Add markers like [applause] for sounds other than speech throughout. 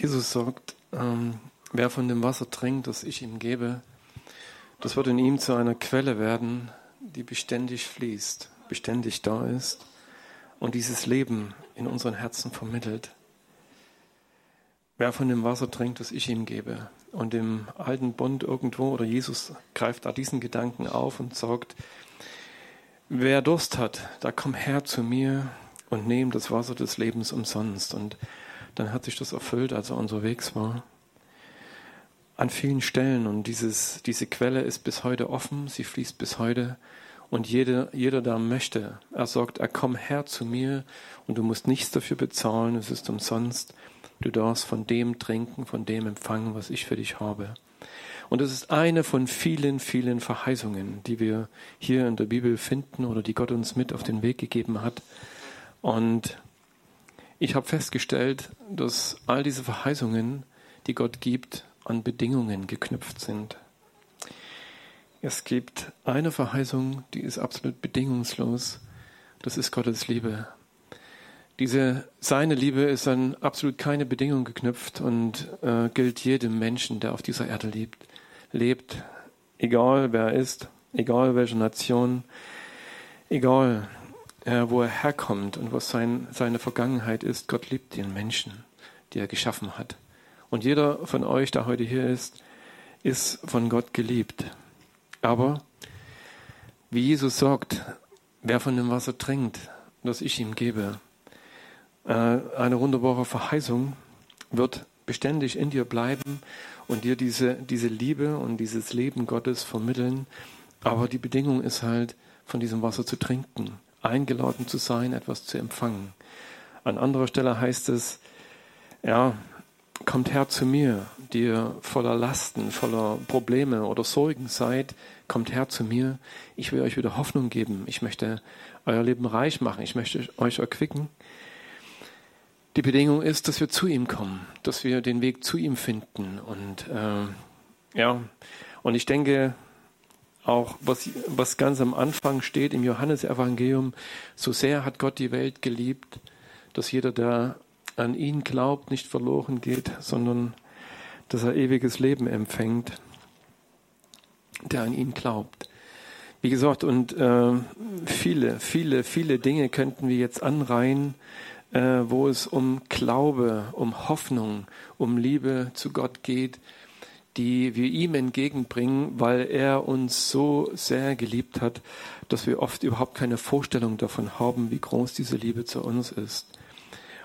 Jesus sagt, ähm, wer von dem Wasser trinkt, das ich ihm gebe, das wird in ihm zu einer Quelle werden, die beständig fließt, beständig da ist und dieses Leben in unseren Herzen vermittelt. Wer von dem Wasser trinkt, das ich ihm gebe. Und im alten Bund irgendwo, oder Jesus greift da diesen Gedanken auf und sagt, wer Durst hat, da komm her zu mir und nehm das Wasser des Lebens umsonst. Und dann hat sich das erfüllt, als er unterwegs war. An vielen Stellen. Und dieses, diese Quelle ist bis heute offen, sie fließt bis heute. Und jeder, jeder, der möchte, er sagt, er komm her zu mir und du musst nichts dafür bezahlen, es ist umsonst. Du darfst von dem trinken, von dem empfangen, was ich für dich habe. Und das ist eine von vielen, vielen Verheißungen, die wir hier in der Bibel finden oder die Gott uns mit auf den Weg gegeben hat. Und ich habe festgestellt, dass all diese Verheißungen, die Gott gibt, an Bedingungen geknüpft sind. Es gibt eine Verheißung, die ist absolut bedingungslos. Das ist Gottes Liebe. Diese seine Liebe ist an absolut keine Bedingung geknüpft und äh, gilt jedem Menschen, der auf dieser Erde lebt, lebt, egal wer er ist, egal welche Nation, egal wo er herkommt und was sein, seine Vergangenheit ist. Gott liebt den Menschen, die er geschaffen hat. Und jeder von euch, der heute hier ist, ist von Gott geliebt. Aber wie Jesus sagt, wer von dem Wasser trinkt, das ich ihm gebe, äh, eine wunderbare Verheißung wird beständig in dir bleiben und dir diese, diese Liebe und dieses Leben Gottes vermitteln. Aber die Bedingung ist halt, von diesem Wasser zu trinken eingeladen zu sein, etwas zu empfangen. An anderer Stelle heißt es, ja, kommt her zu mir, die ihr voller Lasten, voller Probleme oder Sorgen seid, kommt her zu mir. Ich will euch wieder Hoffnung geben. Ich möchte euer Leben reich machen. Ich möchte euch erquicken. Die Bedingung ist, dass wir zu ihm kommen, dass wir den Weg zu ihm finden. Und äh, ja, und ich denke, auch was, was ganz am Anfang steht im Johannesevangelium, so sehr hat Gott die Welt geliebt, dass jeder, der an ihn glaubt, nicht verloren geht, sondern dass er ewiges Leben empfängt, der an ihn glaubt. Wie gesagt, und äh, viele, viele, viele Dinge könnten wir jetzt anreihen, äh, wo es um Glaube, um Hoffnung, um Liebe zu Gott geht, die wir ihm entgegenbringen, weil er uns so sehr geliebt hat, dass wir oft überhaupt keine Vorstellung davon haben, wie groß diese Liebe zu uns ist.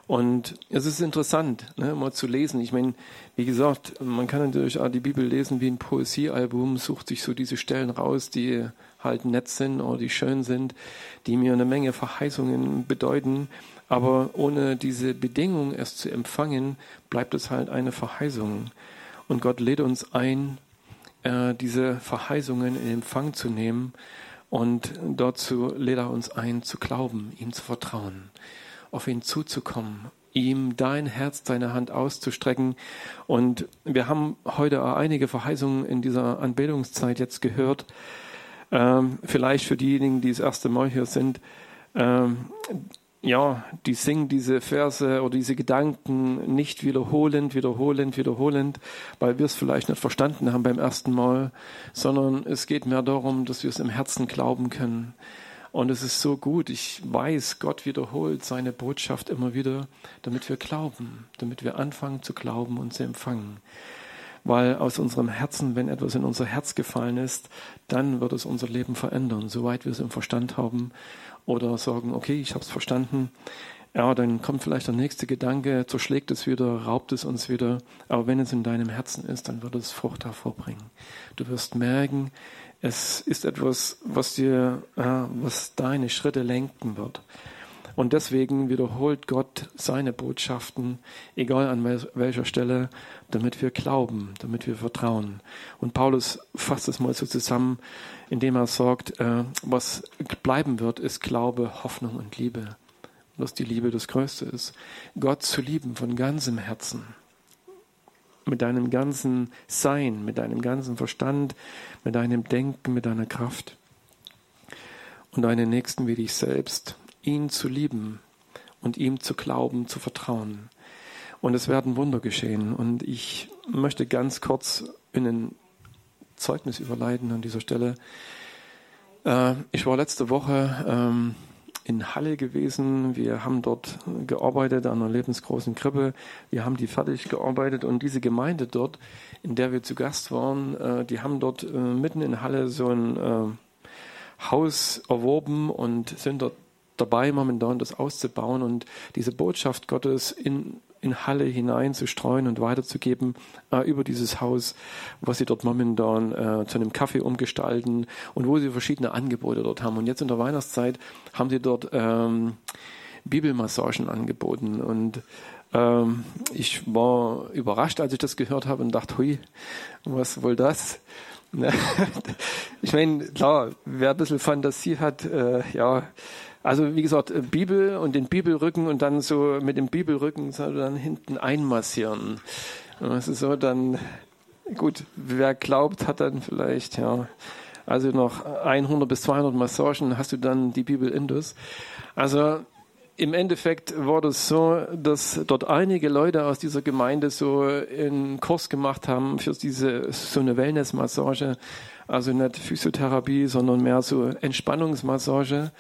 Und es ist interessant, ne, mal zu lesen. Ich meine, wie gesagt, man kann natürlich auch die Bibel lesen wie ein Poesiealbum, sucht sich so diese Stellen raus, die halt nett sind oder die schön sind, die mir eine Menge Verheißungen bedeuten. Aber ohne diese Bedingung, es zu empfangen, bleibt es halt eine Verheißung. Und Gott lädt uns ein, äh, diese Verheißungen in Empfang zu nehmen. Und dazu lädt er uns ein, zu glauben, ihm zu vertrauen, auf ihn zuzukommen, ihm dein Herz, deine Hand auszustrecken. Und wir haben heute einige Verheißungen in dieser Anbetungszeit jetzt gehört. Ähm, vielleicht für diejenigen, die das erste Mal hier sind. Ja, die singen diese Verse oder diese Gedanken nicht wiederholend, wiederholend, wiederholend, weil wir es vielleicht nicht verstanden haben beim ersten Mal, sondern es geht mehr darum, dass wir es im Herzen glauben können. Und es ist so gut. Ich weiß, Gott wiederholt seine Botschaft immer wieder, damit wir glauben, damit wir anfangen zu glauben und zu empfangen. Weil aus unserem Herzen, wenn etwas in unser Herz gefallen ist, dann wird es unser Leben verändern, soweit wir es im Verstand haben oder sagen, okay, ich habe es verstanden. Ja, dann kommt vielleicht der nächste Gedanke, zerschlägt es wieder, raubt es uns wieder. Aber wenn es in deinem Herzen ist, dann wird es Frucht hervorbringen. Du wirst merken, es ist etwas, was dir, äh, was deine Schritte lenken wird. Und deswegen wiederholt Gott seine Botschaften, egal an welcher Stelle, damit wir glauben, damit wir vertrauen. Und Paulus fasst es mal so zusammen, indem er sagt, äh, was bleiben wird, ist Glaube, Hoffnung und Liebe. Und dass die Liebe das Größte ist. Gott zu lieben von ganzem Herzen. Mit deinem ganzen Sein, mit deinem ganzen Verstand, mit deinem Denken, mit deiner Kraft. Und deinen Nächsten wie dich selbst ihn zu lieben und ihm zu glauben, zu vertrauen. und es werden Wunder geschehen. Und ich möchte ganz kurz in ein Zeugnis überleiten an dieser Stelle. Äh, ich war letzte Woche ähm, in Halle gewesen. Wir haben dort gearbeitet an einer lebensgroßen Krippe. Wir haben die fertig gearbeitet und diese Gemeinde dort, in der wir zu Gast waren, äh, die haben dort äh, mitten in Halle so ein Haus erworben und sind dort dabei, momentan das auszubauen und diese Botschaft Gottes in in Halle hinein zu streuen und weiterzugeben äh, über dieses Haus, was sie dort momentan äh, zu einem Kaffee umgestalten und wo sie verschiedene Angebote dort haben. Und jetzt in der Weihnachtszeit haben sie dort ähm, Bibelmassagen angeboten und ähm, ich war überrascht, als ich das gehört habe und dachte, hui, was wohl das? [laughs] ich meine, klar, wer ein bisschen Fantasie hat, äh, ja, also wie gesagt, äh, Bibel und den Bibelrücken und dann so mit dem Bibelrücken so dann hinten einmassieren. Das ist so dann, gut, wer glaubt, hat dann vielleicht, ja, also noch 100 bis 200 Massagen hast du dann die Bibel Indus. Also im Endeffekt war das so, dass dort einige Leute aus dieser Gemeinde so einen Kurs gemacht haben für diese so eine Wellnessmassage, also nicht Physiotherapie, sondern mehr so Entspannungsmassage.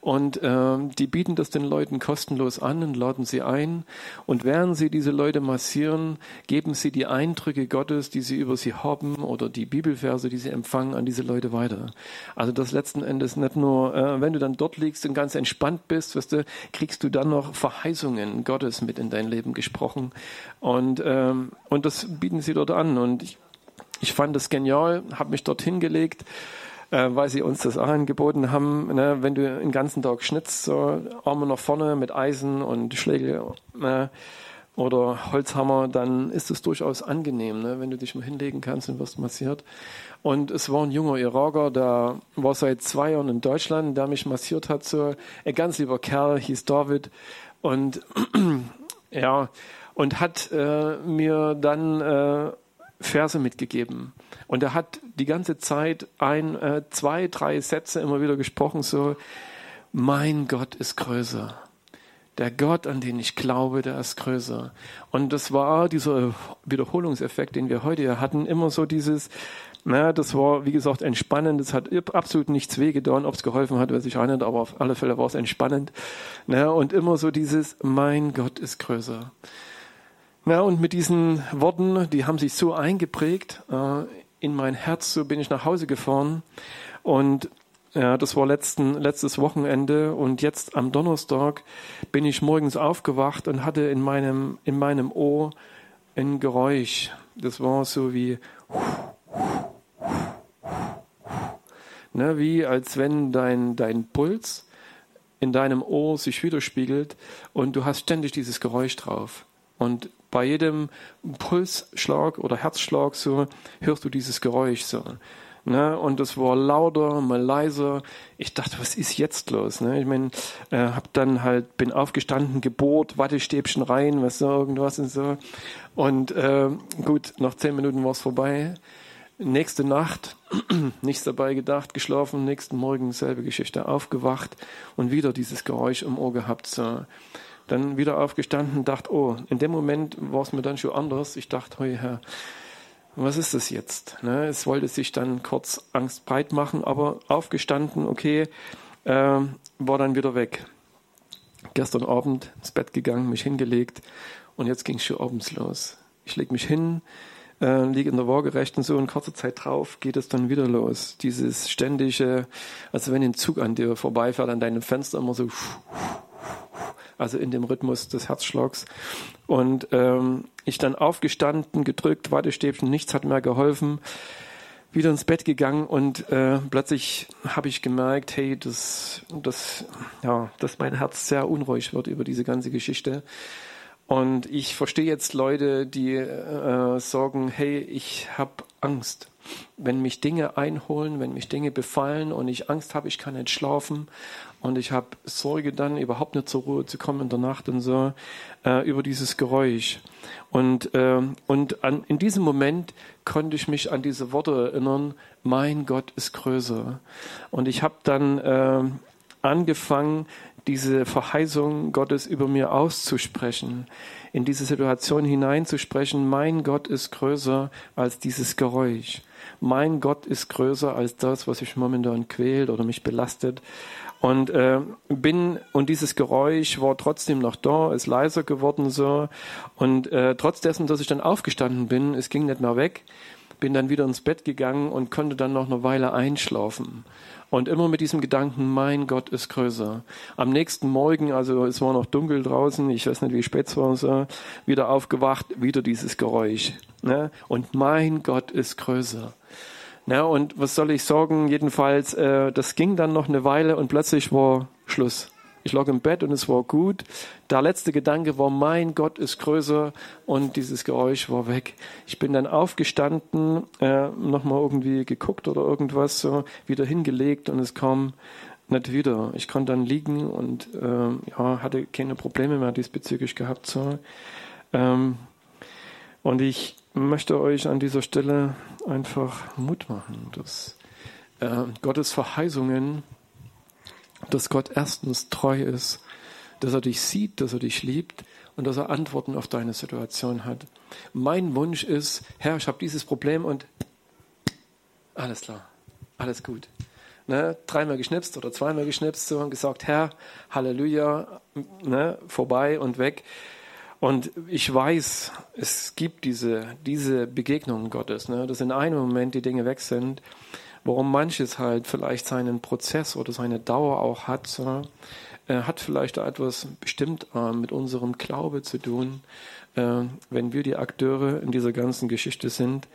Und ähm, die bieten das den Leuten kostenlos an und laden sie ein. Und während sie diese Leute massieren, geben sie die Eindrücke Gottes, die sie über sie haben oder die Bibelverse, die sie empfangen, an diese Leute weiter. Also das letzten Endes nicht nur, äh, wenn du dann dort liegst und ganz entspannt bist, weißt du, kriegst du dann noch Verheißungen Gottes mit in dein Leben gesprochen. Und, ähm, und das bieten sie dort an. Und ich, ich fand das genial, habe mich dort hingelegt äh, weil sie uns das auch angeboten haben. Ne? Wenn du den ganzen Tag schnitzt, so Arme nach vorne mit Eisen und Schläge äh, oder Holzhammer, dann ist es durchaus angenehm, ne? wenn du dich mal hinlegen kannst und wirst massiert. Und es war ein junger Iraker, der war seit zwei Jahren in Deutschland, der mich massiert hat. So ein ganz lieber Kerl, hieß David. Und [clears throat] ja, und hat äh, mir dann äh, Verse mitgegeben. Und er hat die ganze Zeit ein, äh, zwei, drei Sätze immer wieder gesprochen, so, mein Gott ist größer. Der Gott, an den ich glaube, der ist größer. Und das war dieser Wiederholungseffekt, den wir heute hatten, immer so dieses, na, das war, wie gesagt, entspannend. Das hat absolut nichts wehgetan. Ob es geholfen hat, weiß ich auch nicht, aber auf alle Fälle war es entspannend. Na, und immer so dieses, mein Gott ist größer. Na, und mit diesen Worten, die haben sich so eingeprägt äh, in mein Herz, so bin ich nach Hause gefahren. Und ja, das war letzten, letztes Wochenende und jetzt am Donnerstag bin ich morgens aufgewacht und hatte in meinem, in meinem Ohr ein Geräusch. Das war so wie, ne, wie als wenn dein, dein Puls in deinem Ohr sich widerspiegelt und du hast ständig dieses Geräusch drauf. Und bei jedem Pulsschlag oder Herzschlag so hörst du dieses Geräusch so. Ne? Und es war lauter, mal leiser. Ich dachte, was ist jetzt los? Ne? Ich meine, äh, hab dann halt, bin aufgestanden, gebohrt, Wattestäbchen rein, was so, irgendwas und so. Und äh, gut, nach zehn Minuten war es vorbei. Nächste Nacht, [clears throat] nichts dabei gedacht, geschlafen, nächsten Morgen selbe Geschichte, aufgewacht und wieder dieses Geräusch im Ohr gehabt. So dann wieder aufgestanden, dachte, oh, in dem Moment war es mir dann schon anders. Ich dachte, hey Herr, was ist das jetzt? Ne? Es wollte sich dann kurz Angst breit machen, aber aufgestanden, okay, äh, war dann wieder weg. Gestern Abend ins Bett gegangen, mich hingelegt und jetzt ging es schon abends los. Ich lege mich hin, äh, liege in der Waagerechten so und kurze Zeit drauf geht es dann wieder los. Dieses ständige, also wenn ein Zug an dir vorbeifährt, an deinem Fenster immer so also in dem Rhythmus des Herzschlags. Und ähm, ich dann aufgestanden, gedrückt, Wattestäbchen, nichts hat mehr geholfen, wieder ins Bett gegangen und äh, plötzlich habe ich gemerkt, hey, dass, dass, ja, dass mein Herz sehr unruhig wird über diese ganze Geschichte. Und ich verstehe jetzt Leute, die äh, sagen, hey, ich habe Angst. Wenn mich Dinge einholen, wenn mich Dinge befallen und ich Angst habe, ich kann nicht schlafen und ich habe Sorge dann überhaupt nicht zur Ruhe zu kommen in der Nacht und so äh, über dieses Geräusch. Und, äh, und an, in diesem Moment konnte ich mich an diese Worte erinnern, mein Gott ist größer. Und ich habe dann äh, angefangen, diese Verheißung Gottes über mir auszusprechen, in diese Situation hineinzusprechen, mein Gott ist größer als dieses Geräusch. Mein Gott ist größer als das, was mich momentan quält oder mich belastet. Und äh, bin und dieses Geräusch war trotzdem noch da, ist leiser geworden so. Und äh, trotz dessen, dass ich dann aufgestanden bin, es ging nicht mehr weg, bin dann wieder ins Bett gegangen und konnte dann noch eine Weile einschlafen. Und immer mit diesem Gedanken, mein Gott ist größer. Am nächsten Morgen, also es war noch dunkel draußen, ich weiß nicht, wie spät es war, so, wieder aufgewacht, wieder dieses Geräusch. Ne? Und mein Gott ist größer. Ne? Und was soll ich sagen? Jedenfalls, äh, das ging dann noch eine Weile und plötzlich war Schluss. Ich lag im Bett und es war gut. Der letzte Gedanke war, mein Gott ist größer und dieses Geräusch war weg. Ich bin dann aufgestanden, äh, nochmal irgendwie geguckt oder irgendwas, so wieder hingelegt und es kam nicht wieder. Ich konnte dann liegen und äh, ja, hatte keine Probleme mehr diesbezüglich gehabt. So. Ähm, und ich möchte euch an dieser Stelle einfach Mut machen, dass äh, Gottes Verheißungen dass Gott erstens treu ist, dass er dich sieht, dass er dich liebt und dass er Antworten auf deine Situation hat. Mein Wunsch ist, Herr, ich habe dieses Problem und alles klar, alles gut. Ne, dreimal geschnipst oder zweimal geschnipst so, und gesagt, Herr, Halleluja, ne, vorbei und weg. Und ich weiß, es gibt diese, diese Begegnungen Gottes, ne, dass in einem Moment die Dinge weg sind warum manches halt vielleicht seinen Prozess oder seine Dauer auch hat, so, äh, hat vielleicht etwas bestimmt äh, mit unserem Glaube zu tun, äh, wenn wir die Akteure in dieser ganzen Geschichte sind.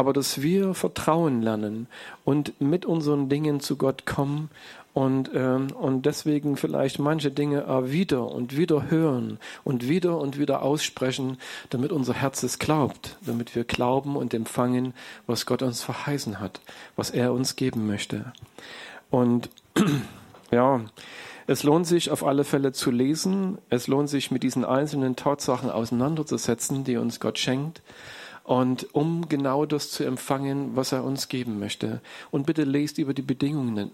Aber dass wir Vertrauen lernen und mit unseren Dingen zu Gott kommen und, ähm, und deswegen vielleicht manche Dinge wieder und wieder hören und wieder und wieder aussprechen, damit unser Herz es glaubt, damit wir glauben und empfangen, was Gott uns verheißen hat, was er uns geben möchte. Und [clears throat] ja, es lohnt sich auf alle Fälle zu lesen, es lohnt sich mit diesen einzelnen Tatsachen auseinanderzusetzen, die uns Gott schenkt und um genau das zu empfangen, was er uns geben möchte. Und bitte lest über die Bedingungen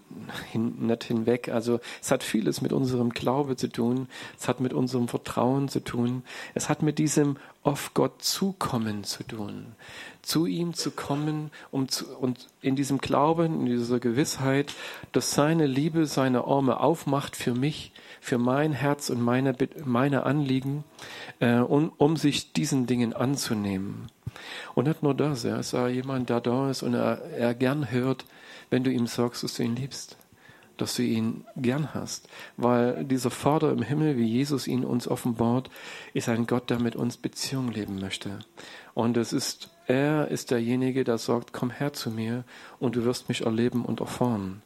nicht hinweg. Also es hat vieles mit unserem Glaube zu tun, es hat mit unserem Vertrauen zu tun, es hat mit diesem auf Gott zukommen zu tun, zu ihm zu kommen um zu, und in diesem Glauben, in dieser Gewissheit, dass seine Liebe seine Arme aufmacht für mich, für mein Herz und meine, meine Anliegen, äh, um, um sich diesen Dingen anzunehmen. Und nicht nur das, er ist auch jemand, der da ist und er, er gern hört, wenn du ihm sagst, dass du ihn liebst, dass du ihn gern hast. Weil dieser Vater im Himmel, wie Jesus ihn uns offenbart, ist ein Gott, der mit uns Beziehung leben möchte. Und es ist, er ist derjenige, der sagt, komm her zu mir und du wirst mich erleben und erfahren.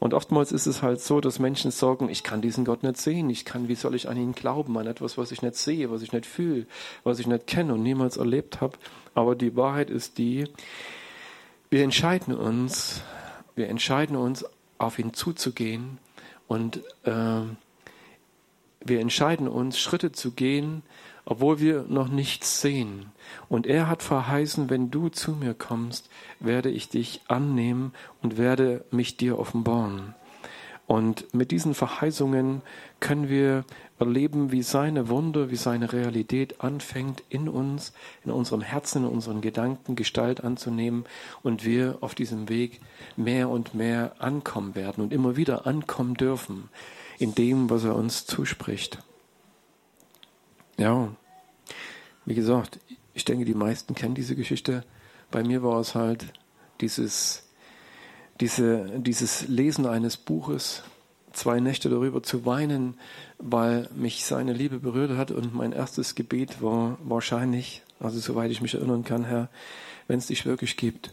Und oftmals ist es halt so, dass Menschen sagen, ich kann diesen Gott nicht sehen, ich kann, wie soll ich an ihn glauben, an etwas, was ich nicht sehe, was ich nicht fühle, was ich nicht kenne und niemals erlebt habe. Aber die Wahrheit ist die, wir entscheiden uns, wir entscheiden uns, auf ihn zuzugehen und äh, wir entscheiden uns, Schritte zu gehen, obwohl wir noch nichts sehen. Und er hat verheißen, wenn du zu mir kommst, werde ich dich annehmen und werde mich dir offenbaren. Und mit diesen Verheißungen können wir erleben, wie seine Wunder, wie seine Realität anfängt, in uns, in unserem Herzen, in unseren Gedanken Gestalt anzunehmen und wir auf diesem Weg mehr und mehr ankommen werden und immer wieder ankommen dürfen in dem, was er uns zuspricht. Ja, wie gesagt, ich denke, die meisten kennen diese Geschichte. Bei mir war es halt dieses, diese, dieses Lesen eines Buches, zwei Nächte darüber zu weinen, weil mich seine Liebe berührt hat und mein erstes Gebet war wahrscheinlich, also soweit ich mich erinnern kann, Herr, wenn es dich wirklich gibt,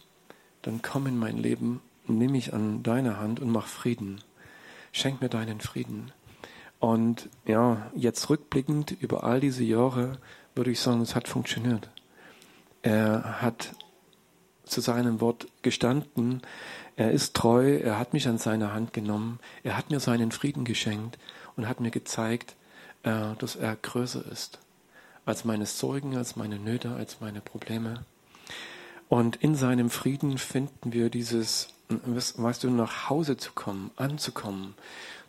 dann komm in mein Leben, nimm mich an deine Hand und mach Frieden. Schenk mir deinen Frieden. Und ja, jetzt rückblickend über all diese Jahre würde ich sagen, es hat funktioniert. Er hat zu seinem Wort gestanden. Er ist treu. Er hat mich an seine Hand genommen. Er hat mir seinen Frieden geschenkt und hat mir gezeigt, äh, dass er größer ist als meine Sorgen, als meine Nöte, als meine Probleme. Und in seinem Frieden finden wir dieses weißt du, nach Hause zu kommen, anzukommen,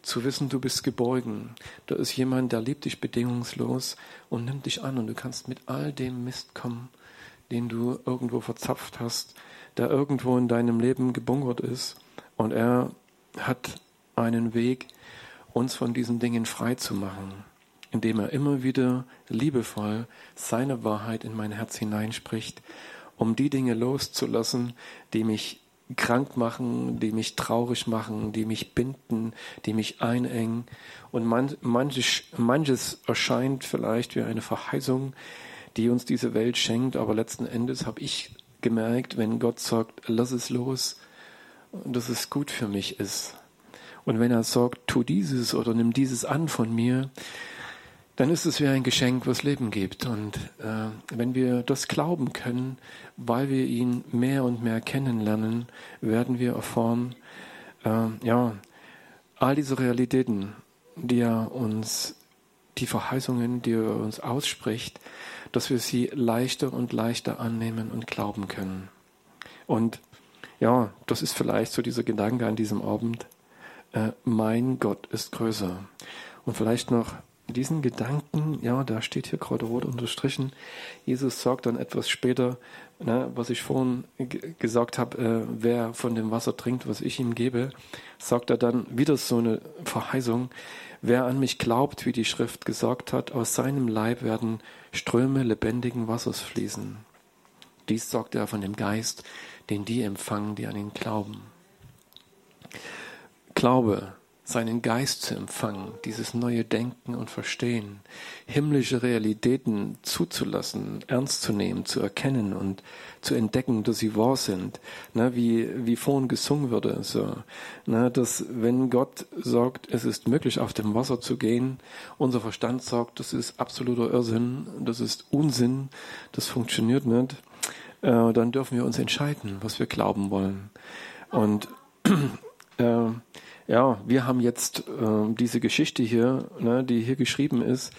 zu wissen, du bist geborgen. Da ist jemand, der liebt dich bedingungslos und nimmt dich an und du kannst mit all dem Mist kommen, den du irgendwo verzapft hast, der irgendwo in deinem Leben gebunkert ist und er hat einen Weg, uns von diesen Dingen frei zu machen, indem er immer wieder liebevoll seine Wahrheit in mein Herz hineinspricht, um die Dinge loszulassen, die mich krank machen, die mich traurig machen, die mich binden, die mich einengen. Und man, manches, manches erscheint vielleicht wie eine Verheißung, die uns diese Welt schenkt, aber letzten Endes habe ich gemerkt, wenn Gott sagt, lass es los, dass es gut für mich ist. Und wenn er sagt, tu dieses oder nimm dieses an von mir, dann ist es wie ein Geschenk, was Leben gibt. Und äh, wenn wir das glauben können, weil wir ihn mehr und mehr kennenlernen, werden wir erfahren, äh, ja, all diese Realitäten, die er uns, die Verheißungen, die er uns ausspricht, dass wir sie leichter und leichter annehmen und glauben können. Und ja, das ist vielleicht so dieser Gedanke an diesem Abend. Äh, mein Gott ist größer. Und vielleicht noch diesen Gedanken, ja, da steht hier gerade rot unterstrichen. Jesus sagt dann etwas später, ne, was ich vorhin gesagt habe, äh, wer von dem Wasser trinkt, was ich ihm gebe, sagt er dann wieder so eine Verheißung. Wer an mich glaubt, wie die Schrift gesagt hat, aus seinem Leib werden Ströme lebendigen Wassers fließen. Dies sagt er von dem Geist, den die empfangen, die an ihn glauben. Glaube seinen Geist zu empfangen, dieses neue Denken und Verstehen, himmlische Realitäten zuzulassen, ernst zu nehmen, zu erkennen und zu entdecken, dass sie wahr sind, ne, wie, wie vorhin gesungen wurde, so, ne, dass wenn Gott sagt, es ist möglich, auf dem Wasser zu gehen, unser Verstand sagt, das ist absoluter Irrsinn, das ist Unsinn, das funktioniert nicht, äh, dann dürfen wir uns entscheiden, was wir glauben wollen. Und [clears throat] äh, ja, wir haben jetzt äh, diese Geschichte hier, ne, die hier geschrieben ist,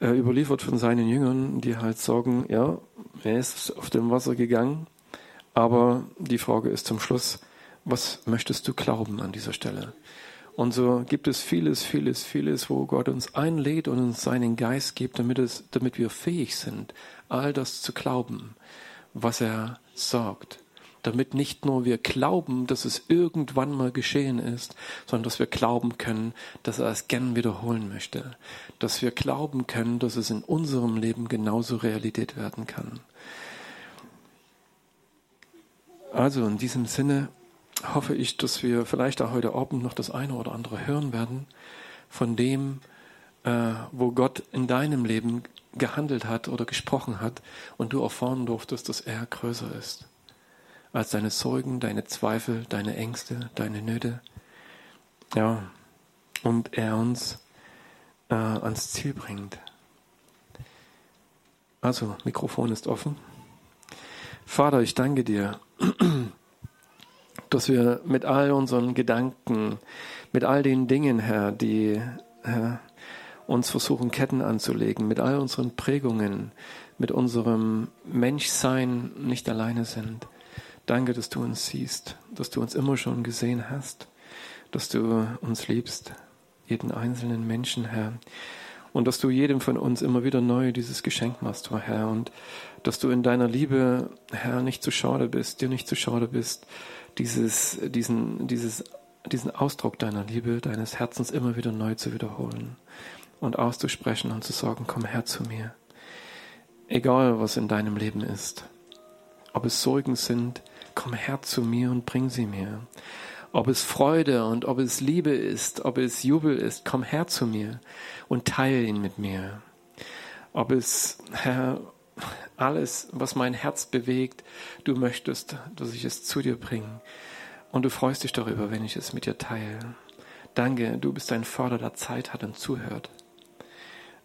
äh, überliefert von seinen Jüngern, die halt sagen, ja, er ist auf dem Wasser gegangen, aber die Frage ist zum Schluss, was möchtest du glauben an dieser Stelle? Und so gibt es vieles, vieles, vieles, wo Gott uns einlädt und uns seinen Geist gibt, damit, es, damit wir fähig sind, all das zu glauben, was er sagt damit nicht nur wir glauben, dass es irgendwann mal geschehen ist, sondern dass wir glauben können, dass er es gern wiederholen möchte. Dass wir glauben können, dass es in unserem Leben genauso Realität werden kann. Also in diesem Sinne hoffe ich, dass wir vielleicht auch heute Abend noch das eine oder andere hören werden von dem, äh, wo Gott in deinem Leben gehandelt hat oder gesprochen hat und du erfahren durftest, dass er größer ist als deine Sorgen, deine Zweifel, deine Ängste, deine Nöte. Ja, und er uns äh, ans Ziel bringt. Also, Mikrofon ist offen. Vater, ich danke dir, dass wir mit all unseren Gedanken, mit all den Dingen, Herr, die Herr, uns versuchen, Ketten anzulegen, mit all unseren Prägungen, mit unserem Menschsein nicht alleine sind. Danke, dass du uns siehst, dass du uns immer schon gesehen hast, dass du uns liebst, jeden einzelnen Menschen, Herr. Und dass du jedem von uns immer wieder neu dieses Geschenk machst, Herr. Und dass du in deiner Liebe, Herr, nicht zu schade bist, dir nicht zu schade bist, dieses, diesen, dieses, diesen Ausdruck deiner Liebe, deines Herzens immer wieder neu zu wiederholen und auszusprechen und zu sagen, komm her zu mir. Egal, was in deinem Leben ist. Ob es Sorgen sind, komm her zu mir und bring sie mir. Ob es Freude und ob es Liebe ist, ob es Jubel ist, komm her zu mir und teile ihn mit mir. Ob es, Herr, alles, was mein Herz bewegt, du möchtest, dass ich es zu dir bringe. Und du freust dich darüber, wenn ich es mit dir teile. Danke, du bist ein Vater, der Zeit hat und zuhört.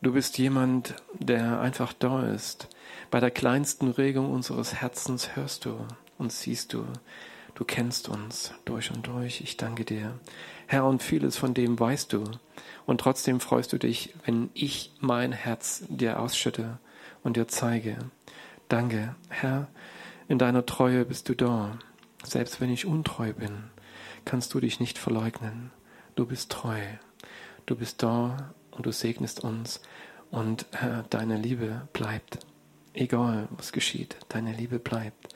Du bist jemand, der einfach da ist. Bei der kleinsten Regung unseres Herzens hörst du und siehst du, du kennst uns durch und durch. Ich danke dir. Herr, und vieles von dem weißt du. Und trotzdem freust du dich, wenn ich mein Herz dir ausschütte und dir zeige. Danke, Herr, in deiner Treue bist du da. Selbst wenn ich untreu bin, kannst du dich nicht verleugnen. Du bist treu. Du bist da und du segnest uns und äh, deine Liebe bleibt. Egal, was geschieht, deine Liebe bleibt.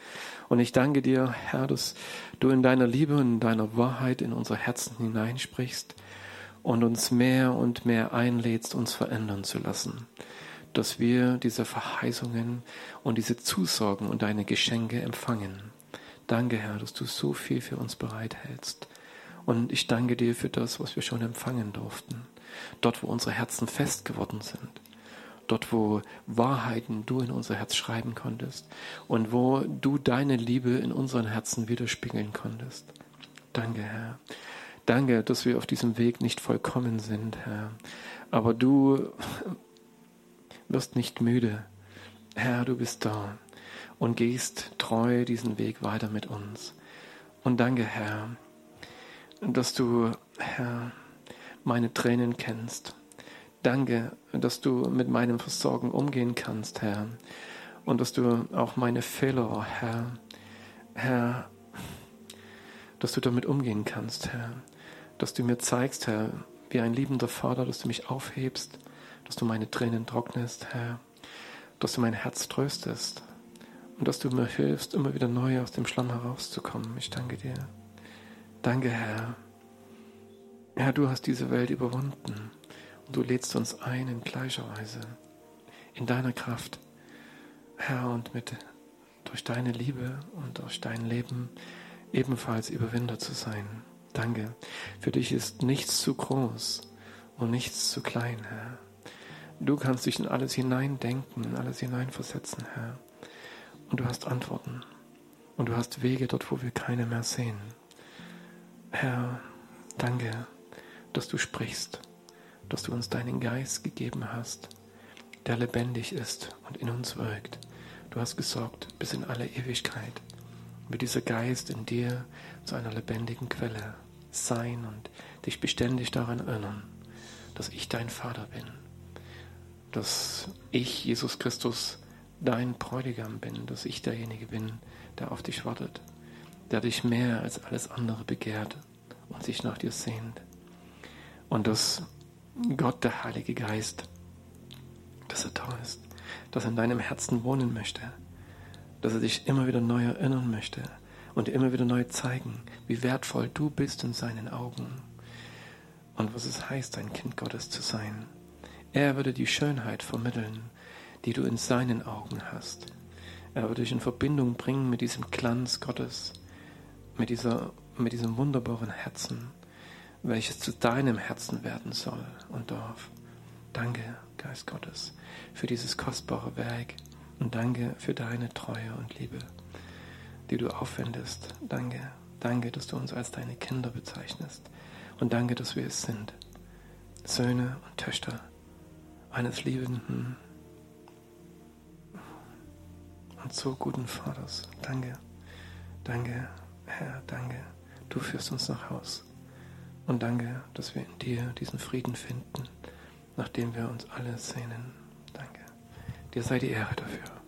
Und ich danke dir, Herr, dass du in deiner Liebe und in deiner Wahrheit in unser Herzen hineinsprichst und uns mehr und mehr einlädst, uns verändern zu lassen. Dass wir diese Verheißungen und diese Zusagen und deine Geschenke empfangen. Danke, Herr, dass du so viel für uns bereithältst. Und ich danke dir für das, was wir schon empfangen durften. Dort, wo unsere Herzen fest geworden sind dort wo Wahrheiten du in unser Herz schreiben konntest und wo du deine Liebe in unseren Herzen widerspiegeln konntest. Danke, Herr. Danke, dass wir auf diesem Weg nicht vollkommen sind, Herr. Aber du wirst nicht müde. Herr, du bist da und gehst treu diesen Weg weiter mit uns. Und danke, Herr, dass du, Herr, meine Tränen kennst Danke, dass du mit meinem Versorgen umgehen kannst, Herr. Und dass du auch meine Fehler, Herr, Herr, dass du damit umgehen kannst, Herr. Dass du mir zeigst, Herr, wie ein liebender Vater, dass du mich aufhebst, dass du meine Tränen trocknest, Herr. Dass du mein Herz tröstest. Und dass du mir hilfst, immer wieder neu aus dem Schlamm herauszukommen. Ich danke dir. Danke, Herr. Herr, du hast diese Welt überwunden. Du lädst uns ein in gleicher Weise, in deiner Kraft, Herr, und mit durch deine Liebe und durch dein Leben ebenfalls Überwinder zu sein. Danke. Für dich ist nichts zu groß und nichts zu klein, Herr. Du kannst dich in alles hineindenken, in alles hineinversetzen, Herr. Und du hast Antworten. Und du hast Wege dort, wo wir keine mehr sehen. Herr, danke, dass du sprichst dass du uns deinen Geist gegeben hast, der lebendig ist und in uns wirkt. Du hast gesorgt bis in alle Ewigkeit. Wird dieser Geist in dir zu einer lebendigen Quelle sein und dich beständig daran erinnern, dass ich dein Vater bin, dass ich, Jesus Christus, dein Bräutigam bin, dass ich derjenige bin, der auf dich wartet, der dich mehr als alles andere begehrt und sich nach dir sehnt. Und dass Gott, der Heilige Geist, dass er da ist, dass er in deinem Herzen wohnen möchte, dass er dich immer wieder neu erinnern möchte und dir immer wieder neu zeigen, wie wertvoll du bist in seinen Augen und was es heißt, ein Kind Gottes zu sein. Er würde die Schönheit vermitteln, die du in seinen Augen hast. Er würde dich in Verbindung bringen mit diesem Glanz Gottes, mit, dieser, mit diesem wunderbaren Herzen welches zu deinem Herzen werden soll und darf. Danke, Geist Gottes, für dieses kostbare Werk und danke für deine Treue und Liebe, die du aufwendest. Danke, danke, dass du uns als deine Kinder bezeichnest und danke, dass wir es sind. Söhne und Töchter eines liebenden und so guten Vaters. Danke, danke, Herr, danke. Du führst uns nach Haus. Und danke, dass wir in dir diesen Frieden finden, nach dem wir uns alle sehnen. Danke. Dir sei die Ehre dafür.